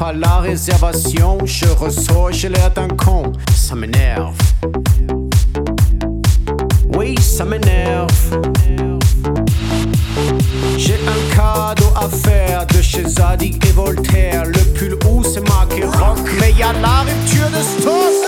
par la réservation. Je ressors, j'ai l'air d'un con. Ça m'énerve. Oui, ça m'énerve. J'ai un cadeau à faire de chez Zadig et Voltaire. Le pull où c'est marqué rock, mais y'a la rupture de stock.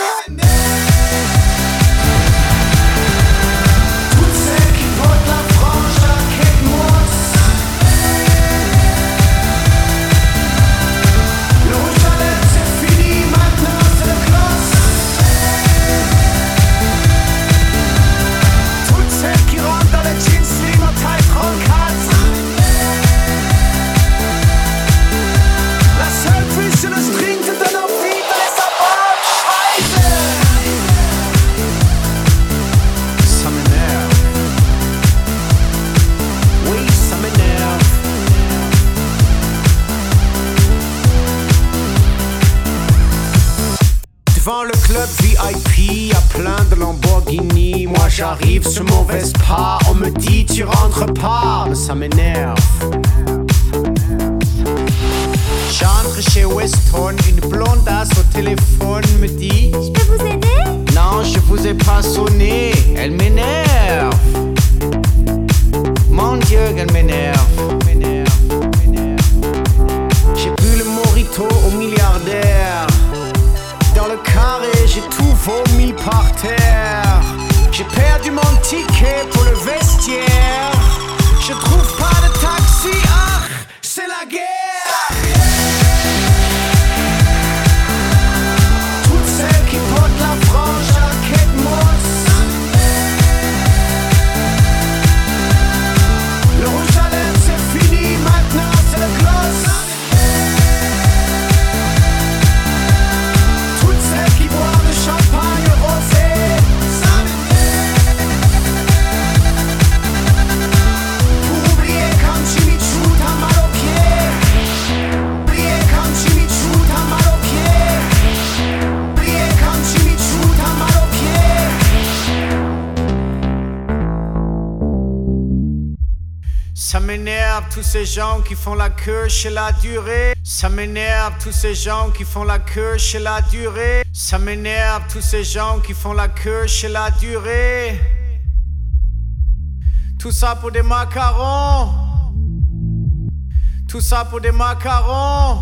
gens qui font la queue chez la durée. Ça m'énerve tous ces gens qui font la queue chez la durée. Ça m'énerve tous ces gens qui font la queue chez la durée. Tout ça pour des macarons. Tout ça pour des macarons.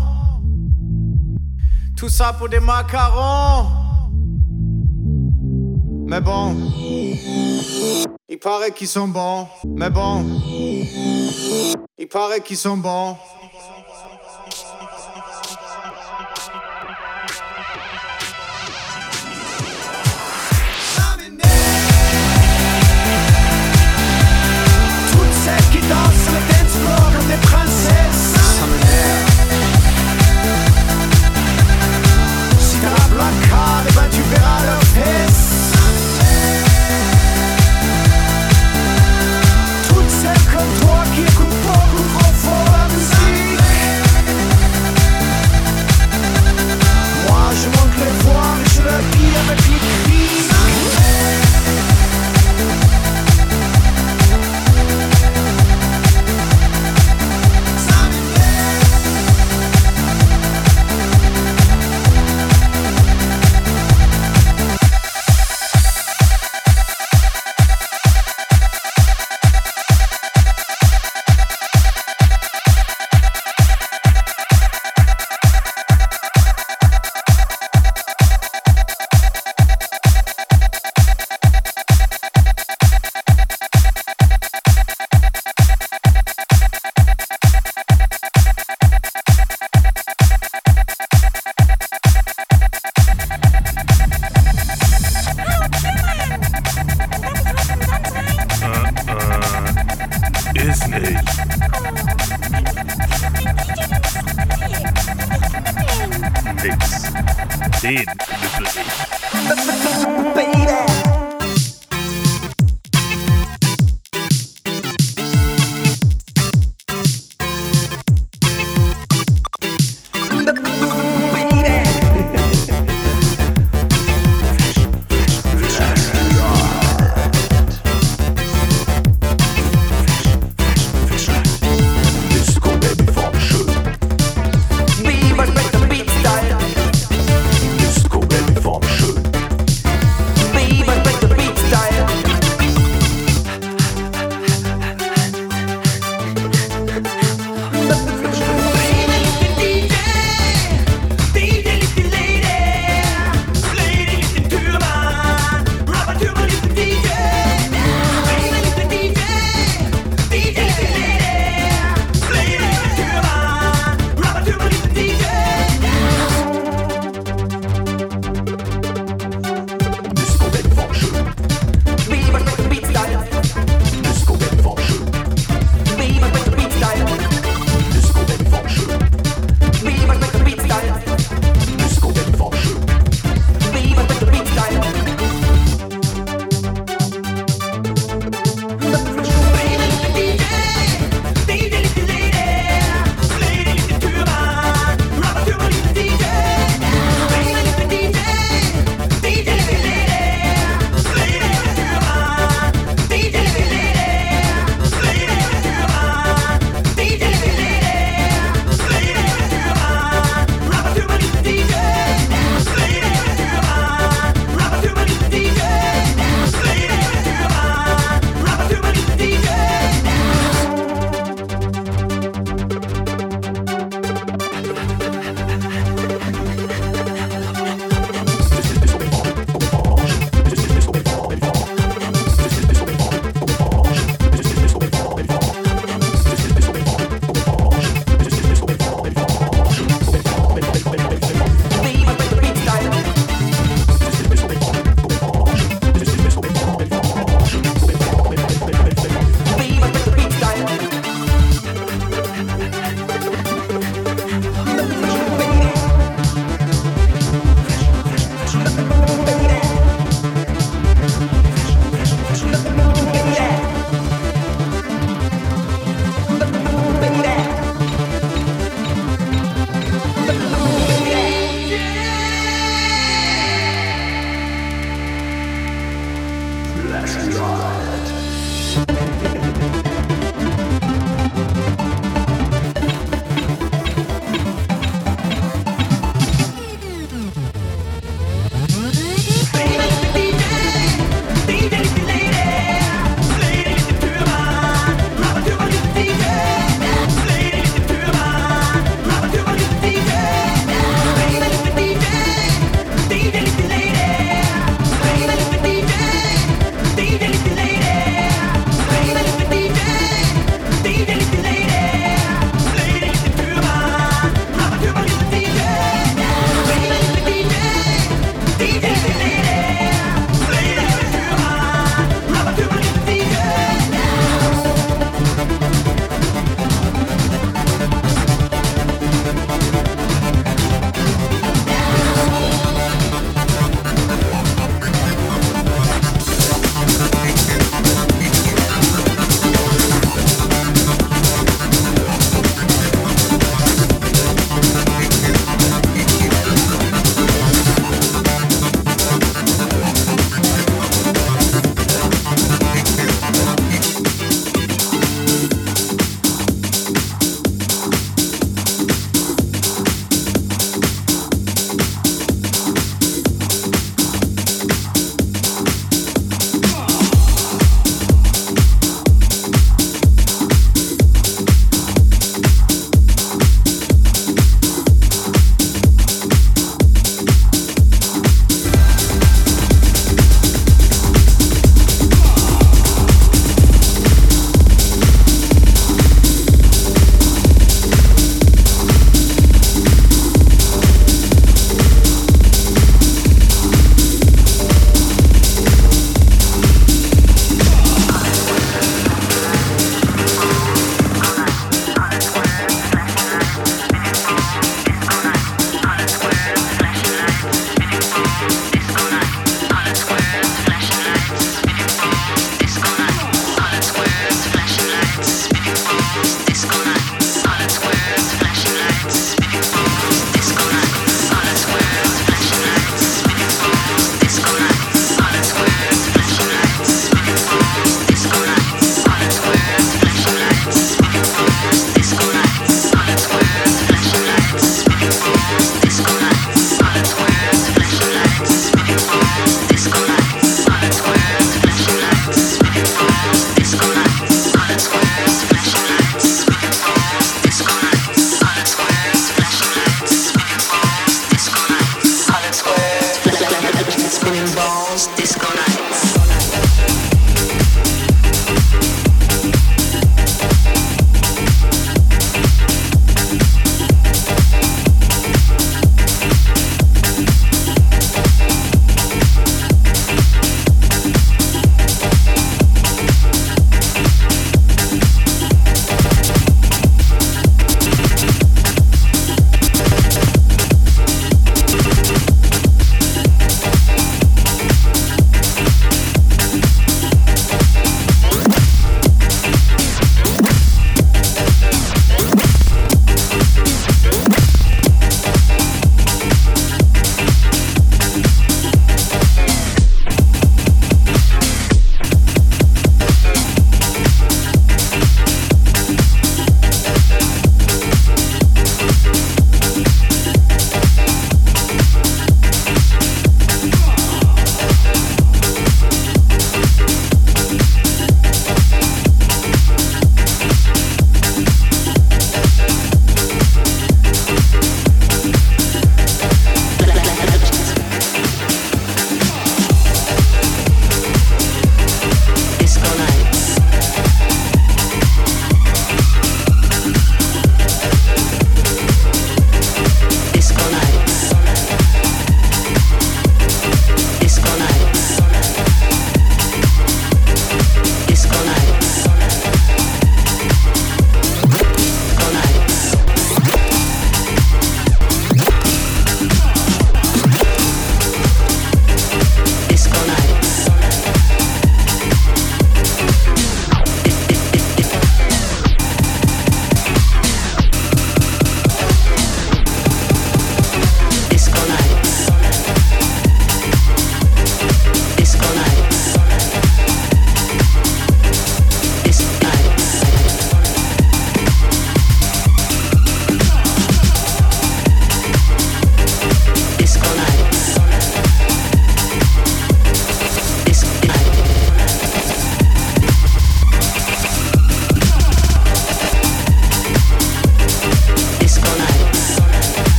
Tout ça pour des macarons. Mais bon. Il paraît qu'ils sont bons. Mais bon paraît qu'ils sont bons.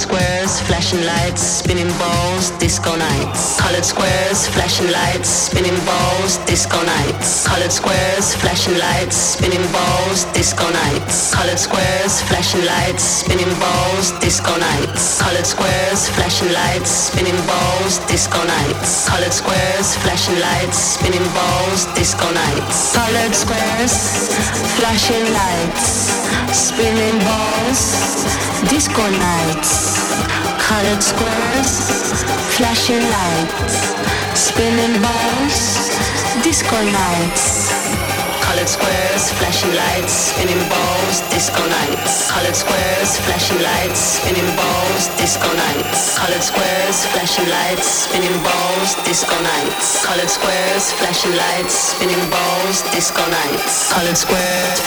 Squares, flashing lights, disco nights. Colored squares, flashing lights, spinning balls, disco nights. Colored squares, flashing lights, spinning balls, disco nights. Colored squares, flashing lights, spinning balls, disco nights. Colored squares, flashing lights, spinning balls, disco nights. Colored squares, flashing lights, spinning balls, disco nights. Colored squares, flashing lights, spinning balls, disco nights. Colored squares, flashing lights, spinning balls, disco nights. Colored squares, flashing lights, spinning balls, disco nights. Colored squares, flashing lights, spinning balls, disco nights. Colored squares, flashing lights, spinning balls, disco nights. Colored squares, flashing lights, spinning balls, disco nights. Colored squares,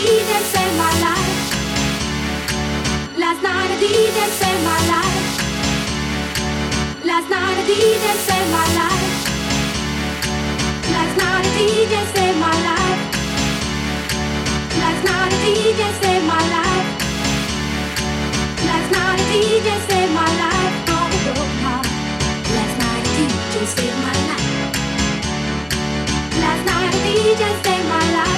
didn't save my life. Last night I didn't save my life. Last night I didn't save my life. Last night I didn't save my life. Last night I didn't save my life. Last night my life.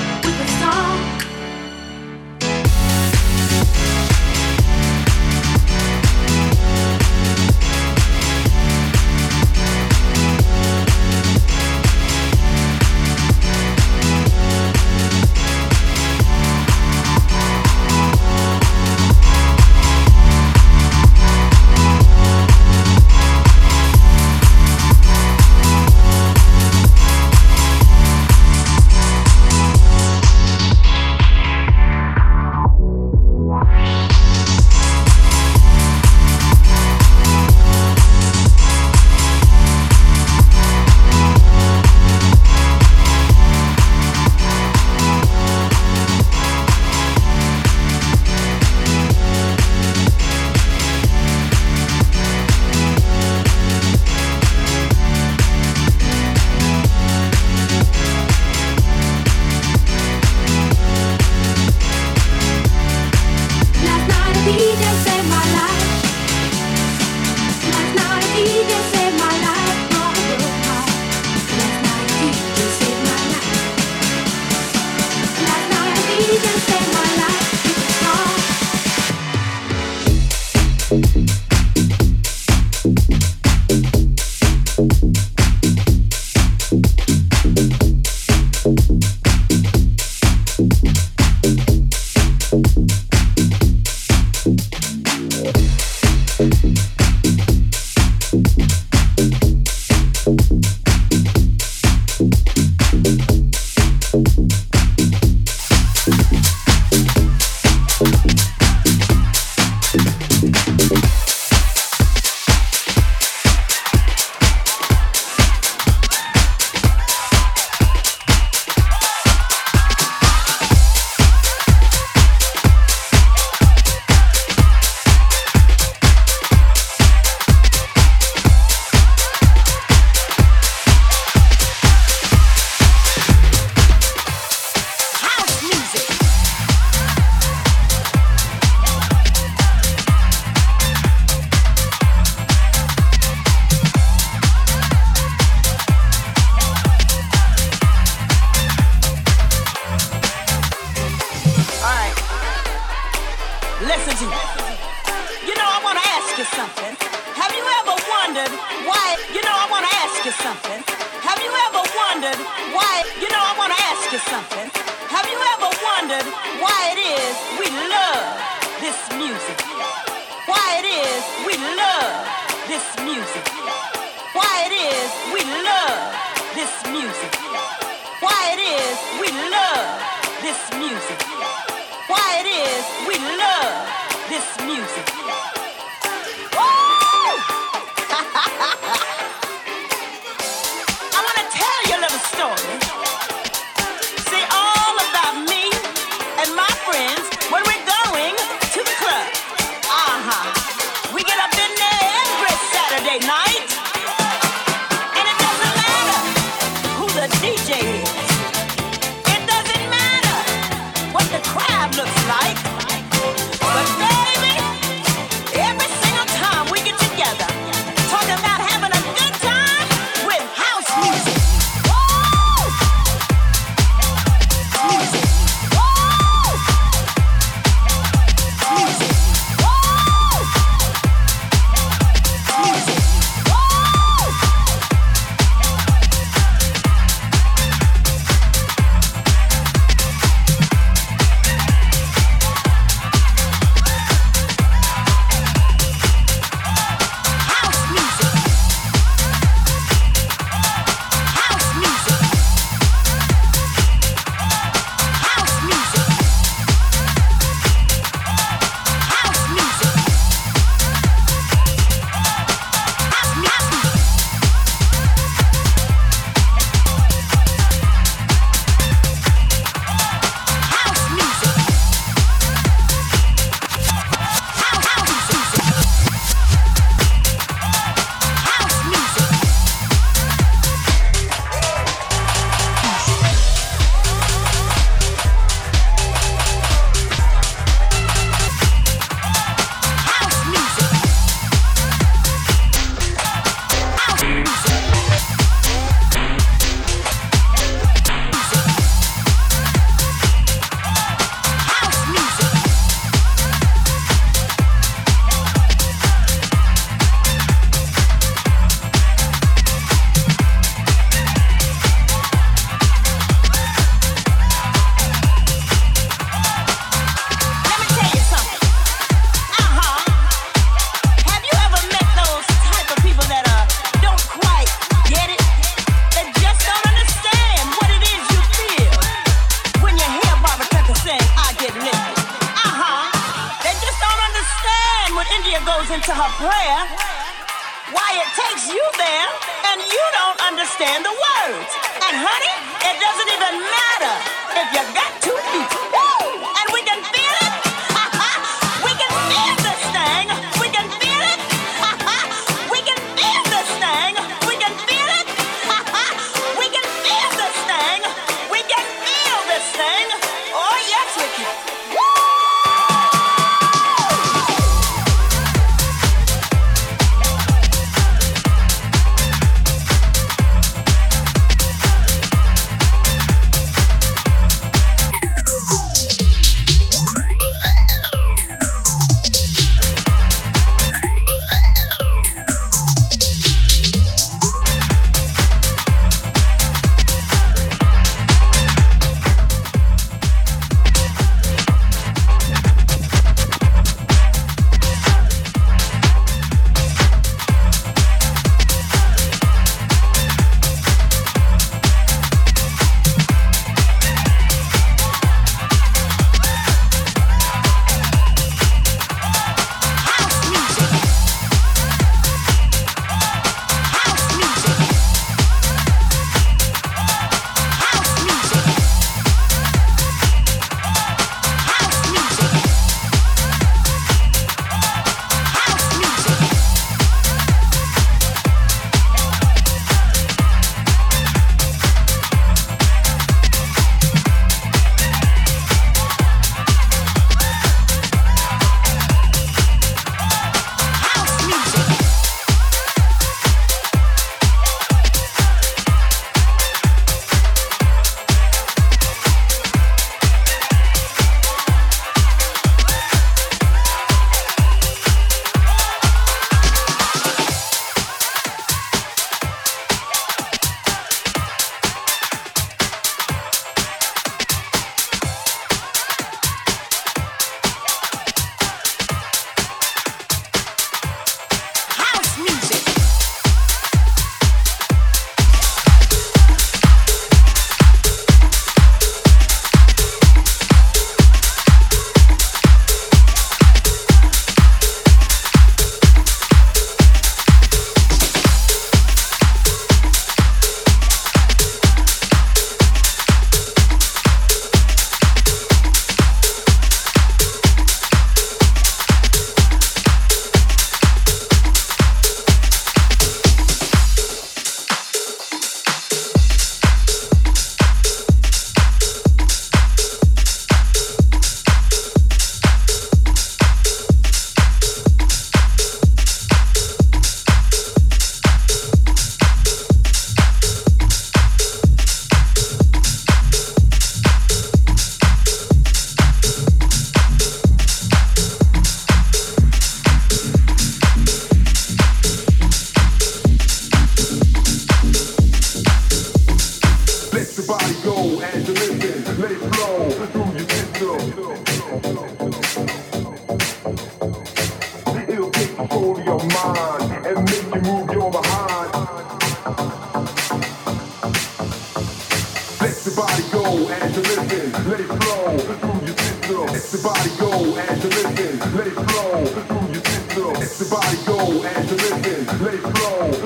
body go as you listen, let it flow through your system. Let the body go as you listen, let it flow through your system. Let body go as you listen, let it flow.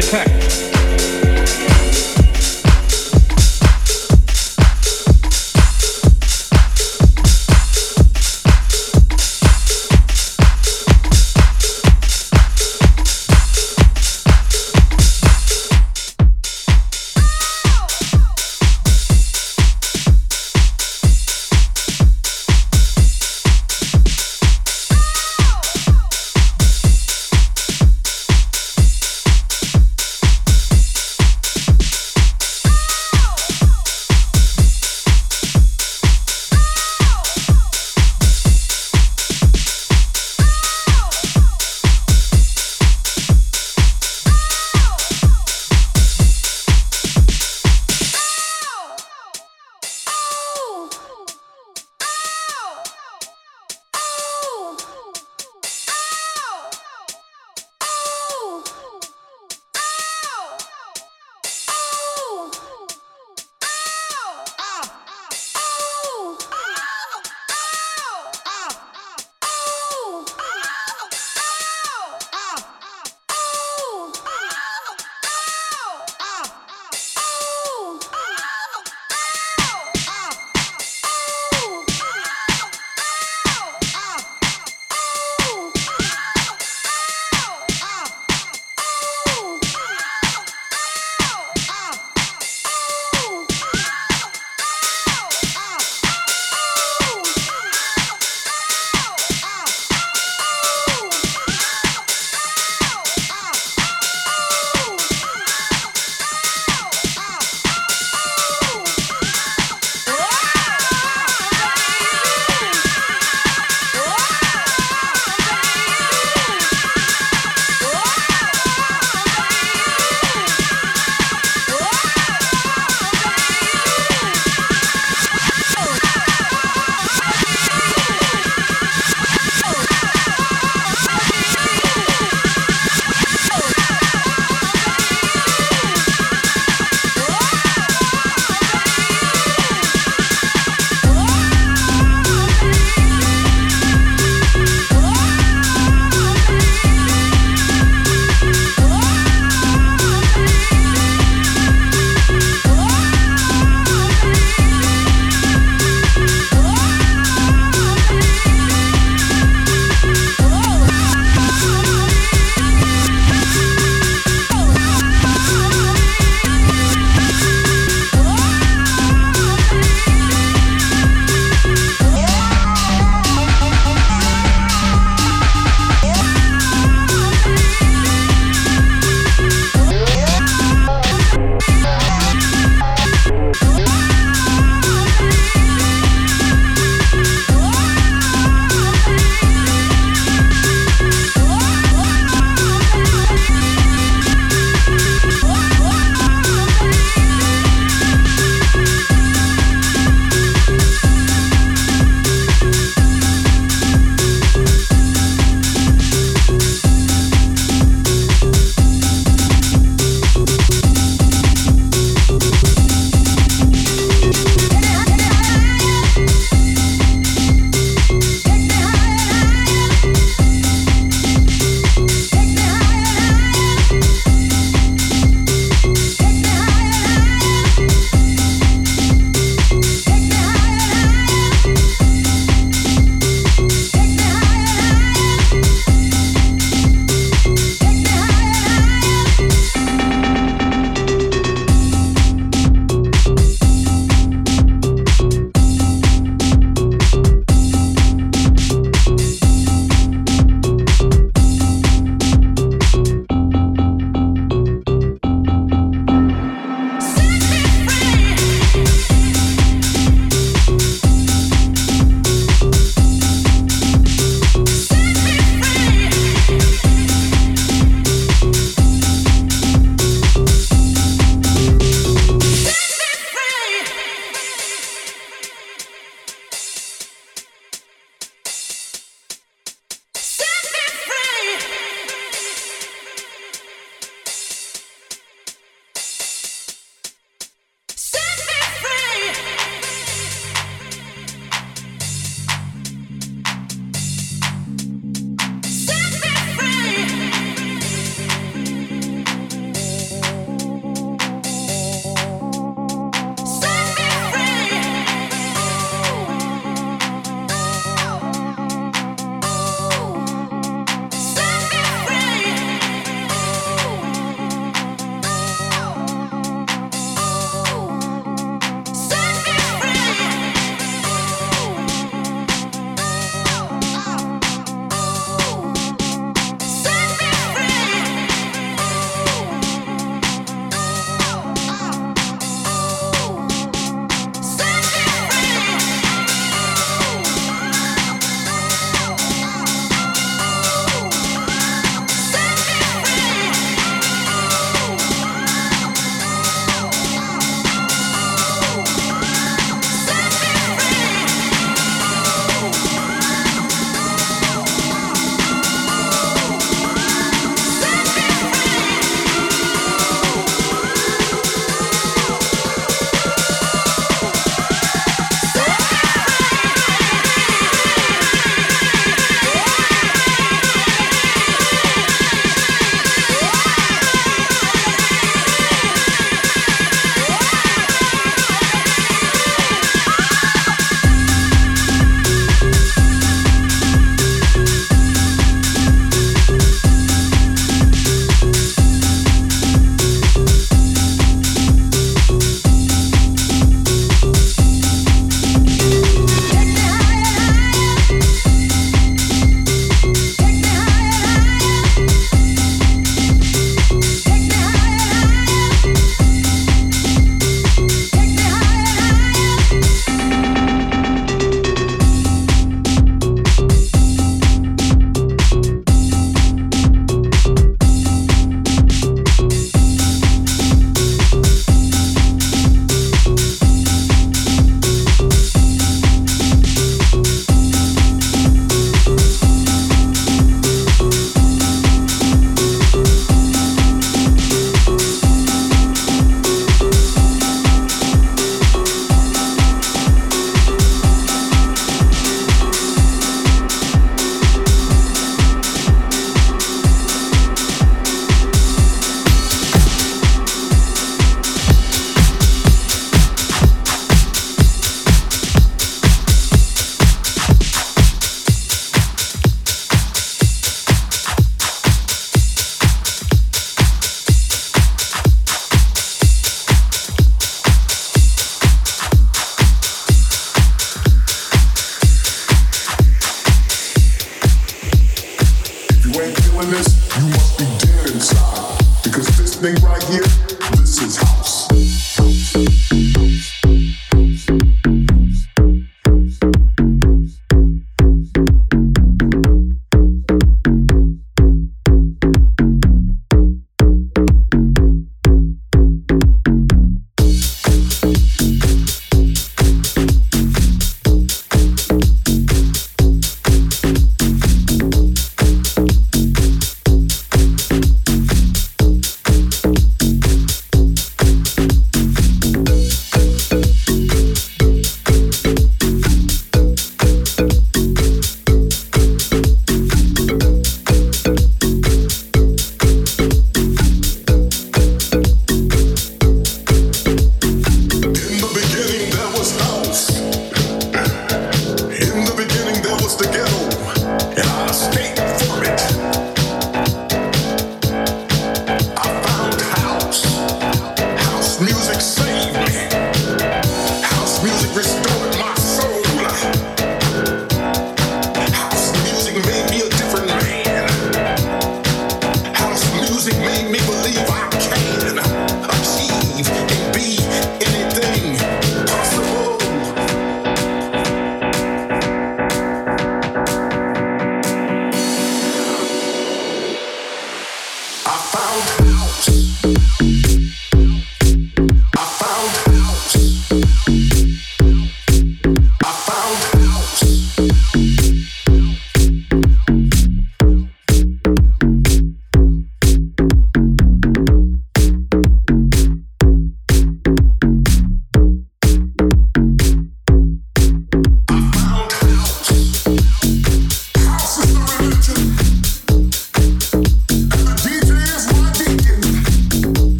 Detect.